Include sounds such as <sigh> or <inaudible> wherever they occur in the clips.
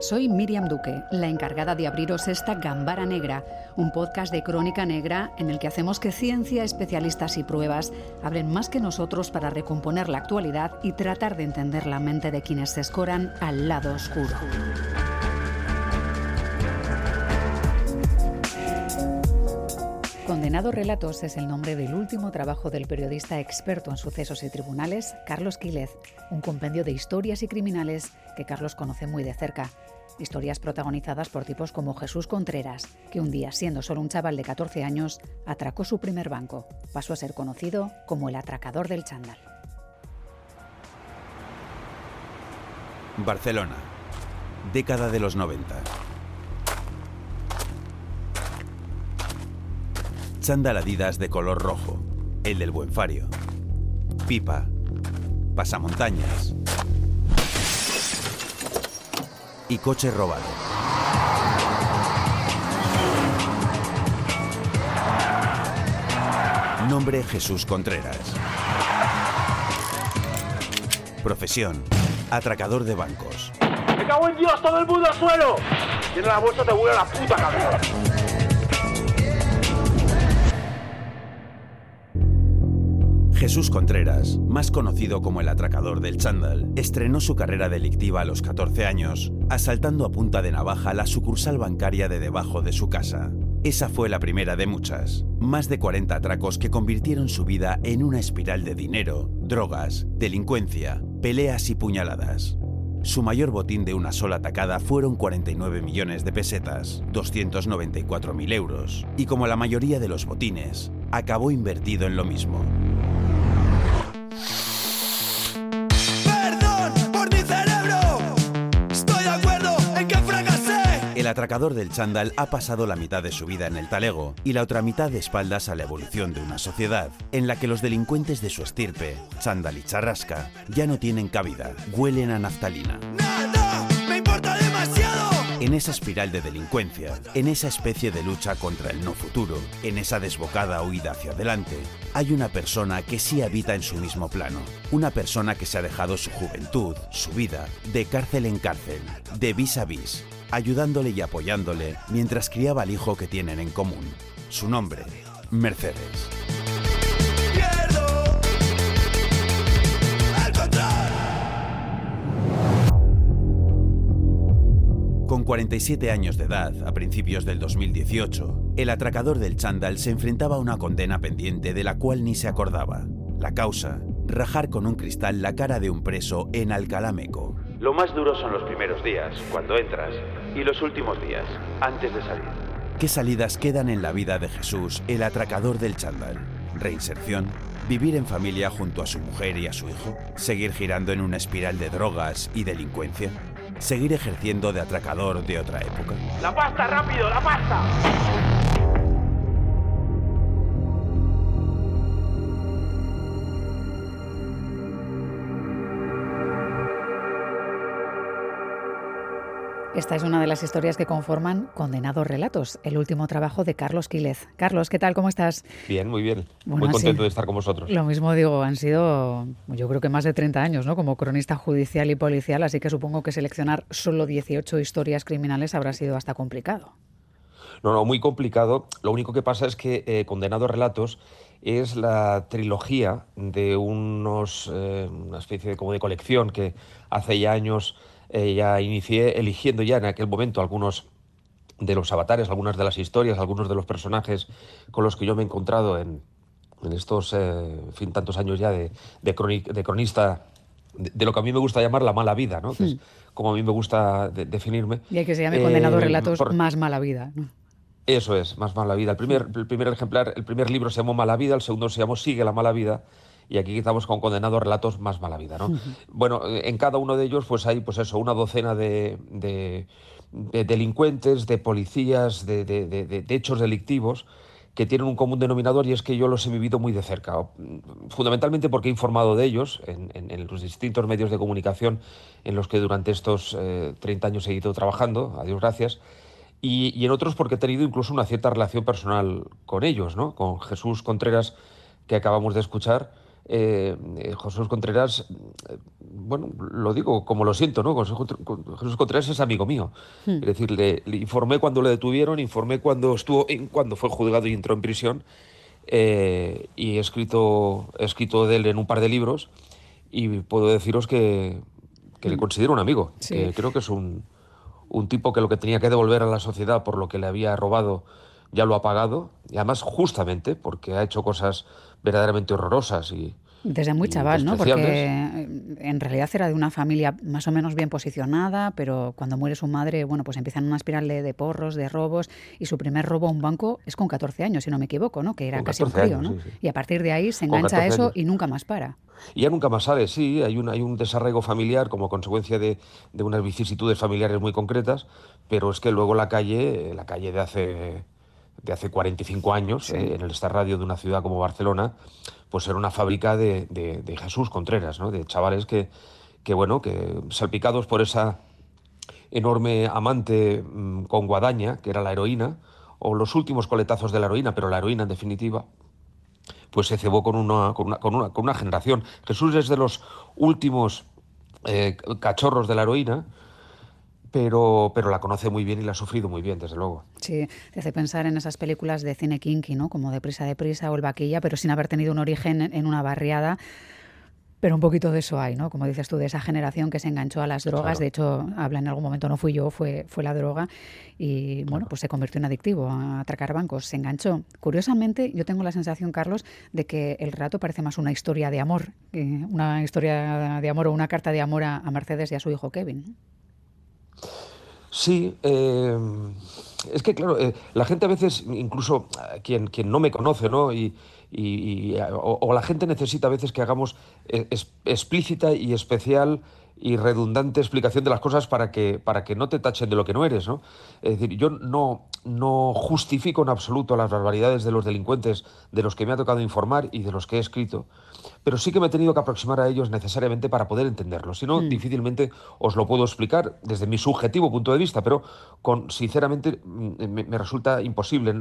Soy Miriam Duque, la encargada de abriros esta Gambara Negra, un podcast de crónica negra en el que hacemos que ciencia, especialistas y pruebas hablen más que nosotros para recomponer la actualidad y tratar de entender la mente de quienes se escoran al lado oscuro. Condenado Relatos es el nombre del último trabajo del periodista experto en sucesos y tribunales, Carlos Quílez, un compendio de historias y criminales que Carlos conoce muy de cerca. Historias protagonizadas por tipos como Jesús Contreras, que un día, siendo solo un chaval de 14 años, atracó su primer banco. Pasó a ser conocido como el atracador del chándal. Barcelona, década de los 90. chándal Adidas de color rojo, el del buen fario. Pipa, pasamontañas y coche robado. Nombre Jesús Contreras. Profesión, atracador de bancos. ¡Me cago en Dios, todo el mundo al suelo! Tiene la bolsa, te vuela la puta cabeza. Jesús Contreras, más conocido como el atracador del chándal, estrenó su carrera delictiva a los 14 años, asaltando a punta de navaja la sucursal bancaria de debajo de su casa. Esa fue la primera de muchas. Más de 40 atracos que convirtieron su vida en una espiral de dinero, drogas, delincuencia, peleas y puñaladas. Su mayor botín de una sola atacada fueron 49 millones de pesetas, 294.000 euros, y como la mayoría de los botines, acabó invertido en lo mismo. Atracador del chándal ha pasado la mitad de su vida en el talego y la otra mitad de espaldas a la evolución de una sociedad en la que los delincuentes de su estirpe, chándal y charrasca, ya no tienen cabida, huelen a naftalina. me importa demasiado! En esa espiral de delincuencia, en esa especie de lucha contra el no futuro, en esa desbocada huida hacia adelante, hay una persona que sí habita en su mismo plano. Una persona que se ha dejado su juventud, su vida, de cárcel en cárcel, de vis a vis, ayudándole y apoyándole mientras criaba al hijo que tienen en común. Su nombre, Mercedes. Con 47 años de edad, a principios del 2018, el atracador del chándal se enfrentaba a una condena pendiente de la cual ni se acordaba. La causa, rajar con un cristal la cara de un preso en Alcalameco. Lo más duro son los primeros días, cuando entras, y los últimos días, antes de salir. ¿Qué salidas quedan en la vida de Jesús, el atracador del chándal? ¿Reinserción? ¿Vivir en familia junto a su mujer y a su hijo? ¿Seguir girando en una espiral de drogas y delincuencia? ¿Seguir ejerciendo de atracador de otra época? ¡La pasta, rápido, la pasta! Esta es una de las historias que conforman Condenados Relatos, el último trabajo de Carlos Quílez. Carlos, ¿qué tal? ¿Cómo estás? Bien, muy bien. muy contento de estar con vosotros. Lo mismo digo, han sido yo creo que más de 30 años ¿no? como cronista judicial y policial, así que supongo que seleccionar solo 18 historias criminales habrá sido hasta complicado. No, no, muy complicado. Lo único que pasa es que eh, Condenados Relatos es la trilogía de unos, eh, una especie de, como de colección que hace ya años eh, ya inicié eligiendo ya en aquel momento algunos de los avatares, algunas de las historias, algunos de los personajes con los que yo me he encontrado en, estos eh, fin, tantos años ya de, de, cronista de, lo que a mí me gusta llamar la mala vida, ¿no? que es hmm. como a mí me gusta definirme. Y hay que se llame condenado eh, relatos más mala vida. Eso es, más mala vida. El primer, el primer ejemplar, el primer libro se llamó Mala vida, el segundo se llamó Sigue la mala vida y aquí estamos con condenados relatos más mala vida. ¿no? Bueno, en cada uno de ellos pues hay pues eso, una docena de, delincuentes, de policías, de, hechos delictivos que tienen un común denominador y es que yo los he vivido muy de cerca, fundamentalmente porque he informado de ellos en, los distintos medios de comunicación en los que durante estos 30 eh, años he ido trabajando, a Dios gracias, y, y, en otros porque he tenido incluso una cierta relación personal con ellos, ¿no? con Jesús Contreras, que acabamos de escuchar, eh, eh, Jesús Contreras, bueno, lo digo como lo siento, ¿no? Jesús Contreras es amigo mío. Hmm. Es decir, le, informé cuando le detuvieron, informé cuando estuvo, cuando fue juzgado y entró en prisión. y he escrito, he escrito de él en un par de libros y puedo deciros que, le hmm. considero un amigo, que creo que es un, un tipo que lo que tenía que devolver a la sociedad por lo que le había robado ya lo ha pagado, y además justamente porque ha hecho cosas verdaderamente horrorosas y, desde muy chaval, ¿no? Porque en realidad era de una familia más o menos bien posicionada, pero cuando muere su madre, bueno, pues empiezan una espiral de, porros, de robos, y su primer robo a un banco es con 14 años, si no me equivoco, ¿no? Que era casi un crío, ¿no? Y a partir de ahí se engancha a eso y nunca más para. Y ya nunca más sale, sí, hay un, hay un desarraigo familiar como consecuencia de, de unas vicisitudes familiares muy concretas, pero es que luego la calle, la calle de hace de hace 45 años, eh, en el Star Radio de una ciudad como Barcelona, pues era una fábrica de, de, Jesús Contreras, ¿no? de chavales que, que, bueno, que salpicados por esa enorme amante mm, con guadaña, que era la heroína, o los últimos coletazos de la heroína, pero la heroína en definitiva, pues se cebó con una, con una, con una, con una generación. Jesús es de los últimos eh, cachorros de la heroína, pero, pero la conoce muy bien y la ha sufrido muy bien, desde luego. Sí, te hace pensar en esas películas de cine kinky, ¿no? Como Deprisa, Deprisa o El Vaquilla, pero sin haber tenido un origen en una barriada. Pero un poquito de eso hay, ¿no? Como dices tú, de esa generación que se enganchó a las drogas. De hecho, habla en algún momento, no fui yo, fue, fue la droga. Y bueno, pues se convirtió en adictivo a atracar bancos, se enganchó. Curiosamente, yo tengo la sensación, Carlos, de que el relato parece más una historia de amor, una historia de amor o una carta de amor a Mercedes y a su hijo Kevin. Sí, eh, es que claro, eh, la gente a veces, incluso eh, quien, quien no me conoce, ¿no? Y, o, la gente necesita a veces que hagamos explícita y especial y redundante explicación de las cosas para que, para que no te tachen de lo que no eres, ¿no? Es decir, yo no, no justifico en absoluto las barbaridades de los delincuentes de los que me ha tocado informar y de los que he escrito, pero sí que me he tenido que aproximar a ellos necesariamente para poder entenderlos. Si no, mm. difícilmente os lo puedo explicar desde mi subjetivo punto de vista, pero con, sinceramente mm, me, resulta imposible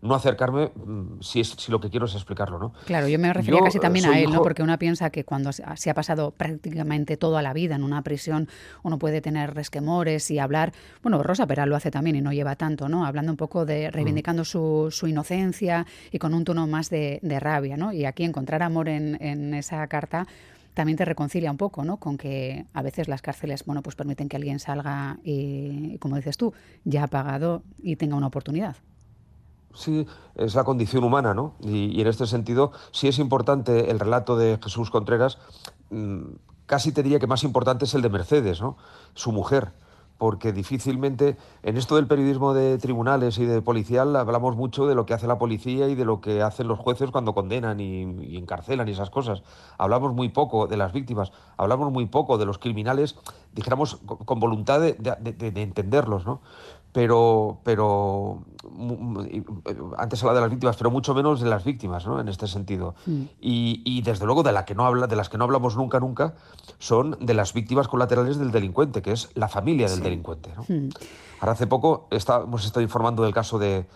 no acercarme mm, si, es, si lo que quiero es explicarlo. ¿no? Claro, yo me refería casi también a él, ¿no? porque una piensa que cuando se ha pasado prácticamente toda la vida en una prisión, uno puede tener resquemores y hablar, bueno, Rosa Peral lo hace también y no lleva tanto, ¿no? hablando un poco de reivindicando su, su, inocencia y con un tono más de, de rabia. ¿no? Y aquí encontrar amor en en esa carta también te reconcilia un poco, ¿no? Con que a veces las cárceles, bueno, pues permiten que alguien salga y, como dices tú, ya ha pagado y tenga una oportunidad. Sí, es la condición humana, ¿no? Y, en este sentido, sí es importante el relato de Jesús Contreras, mm, casi te diría que más importante es el de Mercedes, ¿no? Su mujer porque difícilmente en esto del periodismo de tribunales y de policial hablamos mucho de lo que hace la policía y de lo que hacen los jueces cuando condenan y, encarcelan y esas cosas. Hablamos muy poco de las víctimas, hablamos muy poco de los criminales, dijéramos con voluntad de, de entenderlos, ¿no? Pero, pero antes hablaba de las víctimas, pero mucho menos de las víctimas, ¿no? En este sentido. Mm. Y, desde luego de la que no habla, de las que no hablamos nunca, nunca, son de las víctimas colaterales del delincuente, que es la familia del delincuente. ¿no? Mm. Ahora hace poco hemos estado informando del caso de,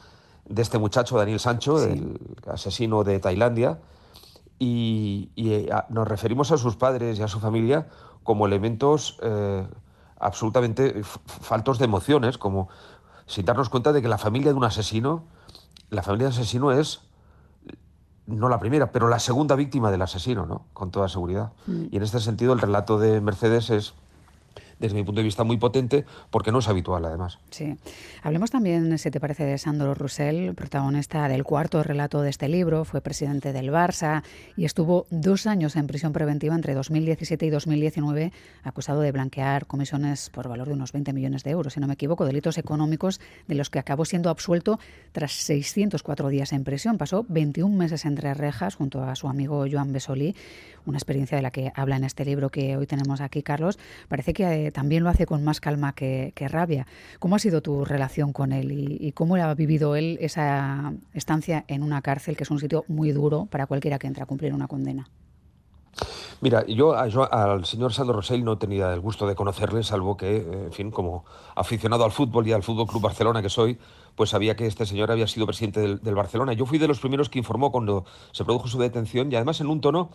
este muchacho, Daniel Sancho, el asesino de Tailandia, y, eh, nos referimos a sus padres y a su familia como elementos eh, absolutamente faltos de emociones, como sin darnos cuenta de que la familia de un asesino, la familia del asesino es no la primera, pero la segunda víctima del asesino, ¿no? Con toda seguridad. Mm. Y en este sentido el relato de Mercedes es desde mi punto de vista, muy potente, porque no es habitual, además. Sí. Hablemos también, si te parece, de Sandro Roussel, protagonista del cuarto relato de este libro. Fue presidente del Barça y estuvo dos años en prisión preventiva entre 2017 y 2019, acusado de blanquear comisiones por valor de unos 20 millones de euros, si no me equivoco, delitos económicos de los que acabó siendo absuelto tras 604 días en prisión. Pasó 21 meses entre rejas junto a su amigo Joan Besolí, una experiencia de la que habla en este libro que hoy tenemos aquí, Carlos. Parece que también lo hace con más calma que, rabia. ¿Cómo ha sido tu relación con él y, cómo ha vivido él esa estancia en una cárcel, que es un sitio muy duro para cualquiera que entra a cumplir una condena? Mira, yo, al señor Sandro Rosell no tenía el gusto de conocerle, salvo que, en fin, como aficionado al fútbol y al Fútbol Club Barcelona que soy, pues sabía que este señor había sido presidente del, del Barcelona. Yo fui de los primeros que informó cuando se produjo su detención y además en un tono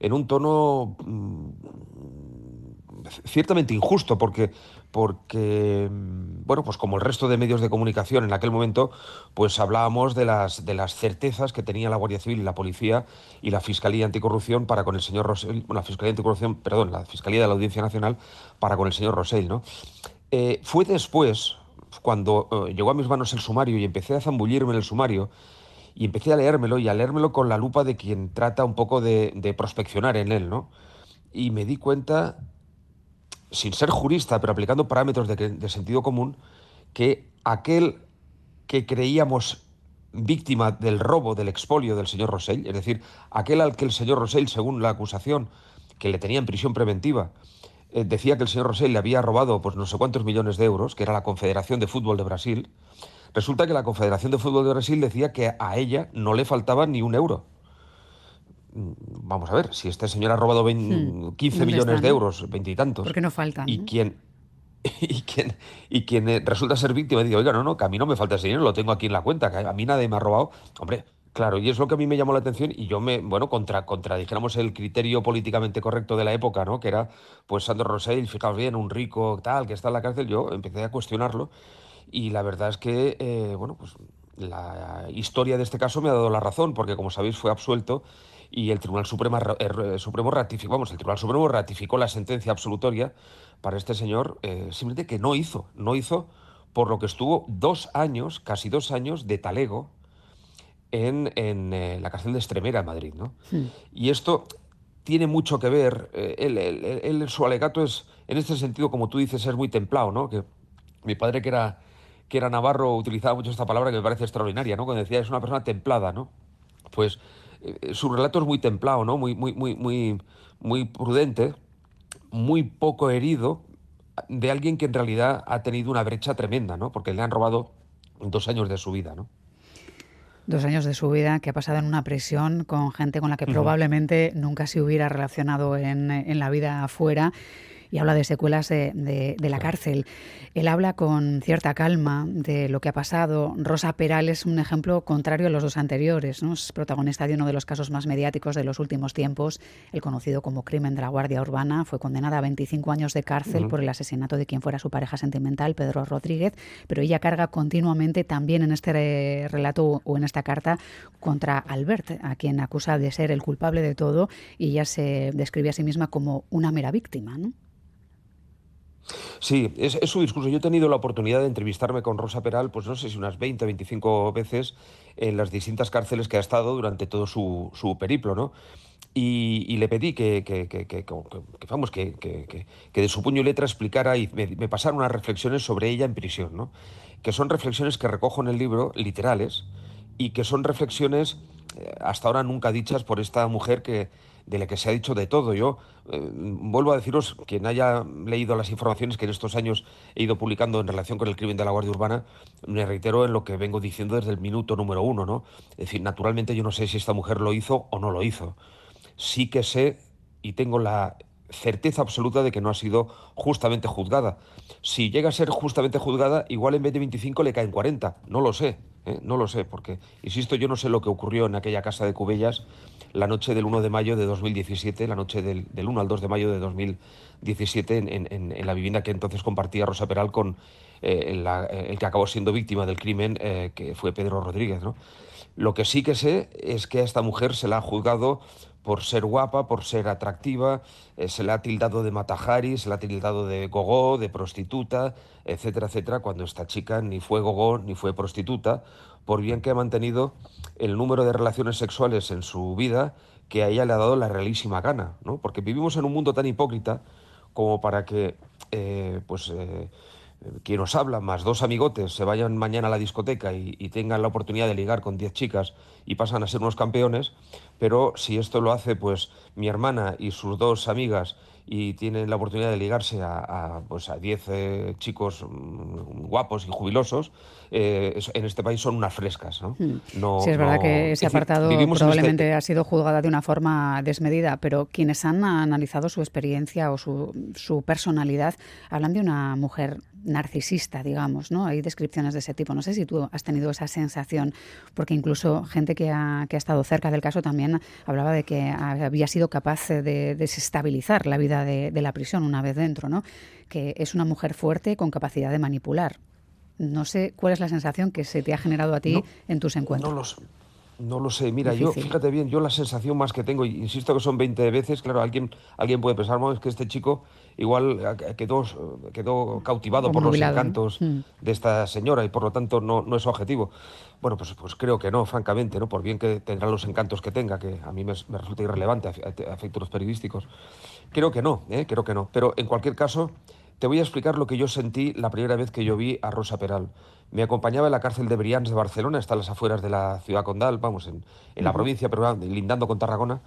en un tono mm, ciertamente injusto, porque, porque, mm, bueno, pues como el resto de medios de comunicación en aquel momento, pues hablábamos de las, de las certezas que tenía la Guardia Civil y la Policía y la Fiscalía Anticorrupción para con el señor Rosell, la Fiscalía Anticorrupción, perdón, la Fiscalía de la Audiencia Nacional para con el señor Rosell, ¿no? Eh, fue después, cuando eh, llegó a mis manos el sumario y empecé a zambullirme en el sumario, y empecé a leérmelo y a leérmelo con la lupa de quien trata un poco de prospeccionar en él, ¿no? Y me di cuenta sin ser jurista, pero aplicando parámetros de, sentido común, que aquel que creíamos víctima del robo, del expolio del señor Rosell, es decir, aquel al que el señor Rosell, según la acusación que le tenía en prisión preventiva, eh, decía que el señor Rosell le había robado pues no sé cuántos millones de euros, que era la Confederación de Fútbol de Brasil, resulta que la Confederación de Fútbol de Brasil decía que a ella no le faltaba ni un euro. Vamos a ver, si este señor ha robado 15 hmm. millones de euros, veintitantos. Porque no faltan. Y quien <laughs> y quien, y quien eh, resulta ser víctima dice, oiga, no, no, que a mí no me falta ese dinero, lo tengo aquí en la cuenta, que a mí nadie me ha robado. Hombre, claro, y es lo que a mí me llamó la atención y yo me, bueno, contra, contra dijéramos, el criterio políticamente correcto de la época, ¿no? Que era, pues, Sandro Rosell, fijaos bien, un rico tal, que está en la cárcel, yo empecé a cuestionarlo y la verdad es que, eh, bueno, pues la historia de este caso me ha dado la razón, porque como sabéis fue absuelto y el Tribunal Supremo, Supremo ratificó, vamos, el Tribunal Supremo ratificó la sentencia absolutoria para este señor, eh, simplemente que no hizo, no hizo, por lo que estuvo dos años, casi dos años de talego en, en eh, la cárcel de Estremera, en Madrid, ¿no? Y esto tiene mucho que ver, eh, él, su alegato es, en este sentido, como tú dices, es muy templado, ¿no? Que mi padre, que era, que era navarro, utilizaba mucho esta palabra que me parece extraordinaria, ¿no? Cuando decía, es una persona templada, ¿no? Pues eh, su relato es muy templado, ¿no? Muy, muy, muy, muy, muy prudente, muy poco herido, de alguien que en realidad ha tenido una brecha tremenda, ¿no? Porque le han robado dos años de su vida, ¿no? Dos años de su vida que ha pasado en una prisión con gente con la que probablemente nunca se hubiera relacionado en, en la vida afuera y habla de secuelas de, la cárcel. Él habla con cierta calma de lo que ha pasado. Rosa Peral es un ejemplo contrario a los dos anteriores. ¿no? Es protagonista de uno de los casos más mediáticos de los últimos tiempos, el conocido como crimen de la Guardia Urbana. Fue condenada a 25 años de cárcel por el asesinato de quien fuera su pareja sentimental, Pedro Rodríguez, pero ella carga continuamente también en este relato o en esta carta contra Albert, a quien acusa de ser el culpable de todo y ella se describe a sí misma como una mera víctima. ¿no? Sí, es, su discurso. Yo he tenido la oportunidad de entrevistarme con Rosa Peral, pues no sé si unas 20, 25 veces en las distintas cárceles que ha estado durante todo su, periplo, ¿no? Y, le pedí que, que, que, que vamos, que, de su puño y letra explicara y me, me pasara unas reflexiones sobre ella en prisión, ¿no? Que son reflexiones que recojo en el libro, literales, y que son reflexiones hasta ahora nunca dichas por esta mujer que, de la que se ha dicho de todo. Yo eh, vuelvo a deciros, quien haya leído las informaciones que en estos años he ido publicando en relación con el crimen de la Guardia Urbana, me reitero en lo que vengo diciendo desde el minuto número uno, ¿no? Es decir, naturalmente yo no sé si esta mujer lo hizo o no lo hizo. Sí que sé y tengo la certeza absoluta de que no ha sido justamente juzgada. Si llega a ser justamente juzgada, igual en vez de 25 le caen 40. No lo sé, ¿eh? no lo sé, porque, insisto, yo no sé lo que ocurrió en aquella casa de Cubellas la noche del 1 de mayo de 2017, la noche del, 1 al 2 de mayo de 2017, en, la vivienda que entonces compartía Rosa Peral con eh, el que acabó siendo víctima del crimen, eh, que fue Pedro Rodríguez. ¿no? Lo que sí que sé es que a esta mujer se la ha juzgado por ser guapa, por ser atractiva, eh, se le ha tildado de matajari, se le ha tildado de gogó, de prostituta, etcétera, etcétera, cuando esta chica ni fue gogó ni fue prostituta, por bien que ha mantenido el número de relaciones sexuales en su vida que a ella le ha dado la realísima gana, ¿no? Porque vivimos en un mundo tan hipócrita como para que, eh, pues, eh, quien os habla, más dos amigotes, se vayan mañana a la discoteca y, tengan la oportunidad de ligar con diez chicas y pasan a ser unos campeones, pero si esto lo hace pues mi hermana y sus dos amigas y tienen la oportunidad de ligarse a, pues a 10 eh, chicos mm, guapos y jubilosos, eh, en este país son unas frescas. ¿no? Hmm. sí, es verdad que ese apartado este probablemente ha sido juzgada de una forma desmedida, pero quienes han analizado su experiencia o su, su personalidad hablan de una mujer narcisista, digamos, ¿no? Hay descripciones de ese tipo. No sé si tú has tenido esa sensación, porque incluso gente que ha, que ha estado cerca del caso también hablaba de que había sido capaz de desestabilizar la vida de, la prisión una vez dentro, ¿no? Que es una mujer fuerte con capacidad de manipular. No sé cuál es la sensación que se te ha generado a ti en tus encuentros. No lo sé, mira, yo, fíjate bien, yo la sensación más que tengo, insisto que son 20 veces, claro, alguien, alguien puede pensar, es que este chico igual quedó, quedó cautivado por los encantos mm. de esta señora y por lo tanto no, no es su objetivo. Bueno, pues, pues creo que no, francamente, ¿no? por bien que tendrá los encantos que tenga, que a mí me, resulta irrelevante a, a, efectos periodísticos. Creo que no, ¿eh? creo que no. Pero en cualquier caso, te voy a explicar lo que yo sentí la primera vez que yo vi a Rosa Peral. Me acompañaba en la cárcel de Brians de Barcelona, está a las afueras de la ciudad condal, vamos, en, la provincia, pero lindando con Tarragona.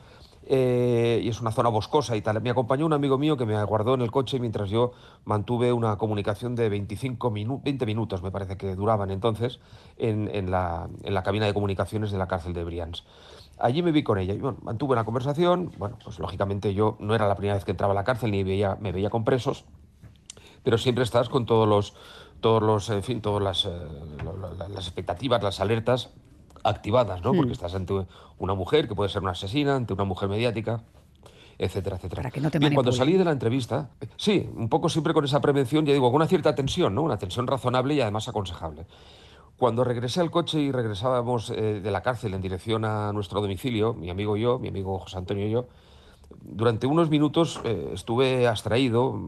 Eh, y es una zona boscosa y tal. Me acompañó un amigo mío que me aguardó en el coche mientras yo mantuve una comunicación de 25 minutos, 20 minutos, me parece que duraban entonces, en, la, en, la, cabina de comunicaciones de la cárcel de Brians. Allí me vi con ella y bueno, mantuve una conversación. Bueno, pues lógicamente yo no era la primera vez que entraba a la cárcel ni veía, me veía con presos pero siempre estás con todos los, todos los, en fin, todas las, eh, las expectativas, las alertas activadas, ¿no? Porque hmm. estás ante una mujer que puede ser una asesina, ante una mujer mediática, etcétera, etcétera. Para que no te Bien, cuando salí de la entrevista, sí, un poco siempre con esa prevención, ya digo, con una cierta tensión, ¿no? Una tensión razonable y además aconsejable. Cuando regresé al coche y regresábamos eh, de la cárcel en dirección a nuestro domicilio, mi amigo y yo, mi amigo José Antonio y yo, durante unos minutos eh, estuve abstraído,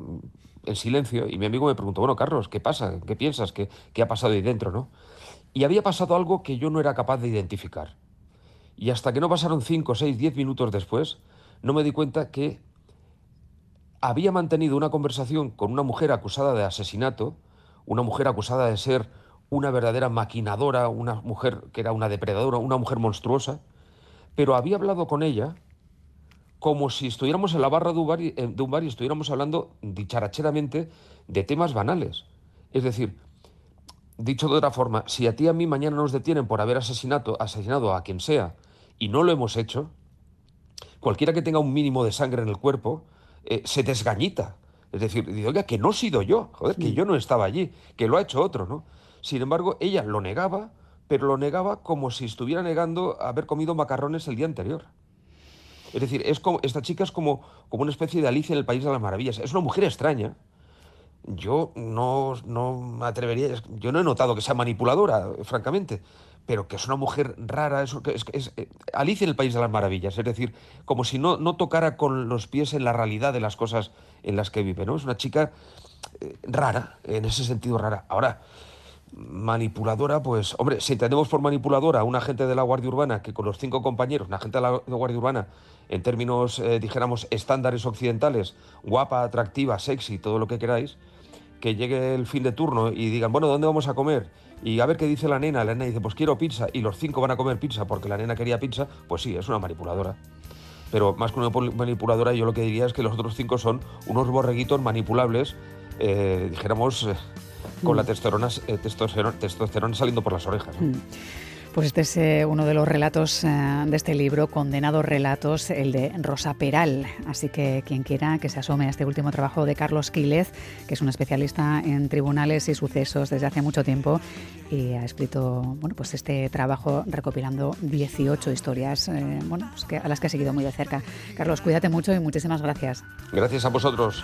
en silencio y mi amigo me preguntó, bueno, Carlos, ¿qué pasa? ¿Qué piensas? ¿Qué, qué ha pasado ahí dentro? ¿no? Y había pasado algo que yo no era capaz de identificar. Y hasta que no pasaron 5, 6, 10 minutos después, no me di cuenta que había mantenido una conversación con una mujer acusada de asesinato, una mujer acusada de ser una verdadera maquinadora, una mujer que era una depredadora, una mujer monstruosa, pero había hablado con ella como si estuviéramos en la barra de un, bar y, eh, de un bar y estuviéramos hablando dicharacheramente de temas banales. Es decir, dicho de otra forma, si a ti y a mí mañana nos detienen por haber asesinado, asesinado a quien sea y no lo hemos hecho, cualquiera que tenga un mínimo de sangre en el cuerpo eh, se desgañita. Es decir, dice, oiga, que no he sido yo, joder, que yo no estaba allí, que lo ha hecho otro, ¿no? Sin embargo, ella lo negaba, pero lo negaba como si estuviera negando haber comido macarrones el día anterior. Es decir, es como, esta chica es como, una especie de Alicia en el País de las Maravillas. Es una mujer extraña. Yo no, me atrevería, yo no he notado que sea manipuladora, francamente, pero que es una mujer rara, es, es, es, eh, Alicia en el País de las Maravillas, es decir, como si no, no tocara con los pies en la realidad de las cosas en las que vive, ¿no? Es una chica eh, rara, en ese sentido rara. Ahora, manipuladora, pues, hombre, si entendemos por manipuladora a un agente de la Guardia Urbana que con los cinco compañeros, un agente de la Guardia Urbana, en términos, eh, dijéramos, estándares occidentales, guapa, atractiva, sexy, todo lo que queráis, que llegue el fin de turno y digan, bueno, ¿dónde vamos a comer? Y a ver qué dice la nena. La nena dice, pues quiero pizza, y los cinco van a comer pizza porque la nena quería pizza, pues sí, es una manipuladora. Pero más que una manipuladora, yo lo que diría es que los otros cinco son unos borreguitos manipulables, eh, dijéramos, eh, con la mm. testosterona, testosterona, saliendo por las orejas. Mm. Pues este es eh, uno de los relatos eh, de este libro, Condenados Relatos, el de Rosa Peral. Así que quien quiera que se asome a este último trabajo de Carlos Quílez, que es un especialista en tribunales y sucesos desde hace mucho tiempo y ha escrito bueno, pues este trabajo recopilando 18 historias eh, bueno, pues que, a las que ha seguido muy de cerca. Carlos, cuídate mucho y muchísimas gracias. Gracias a vosotros.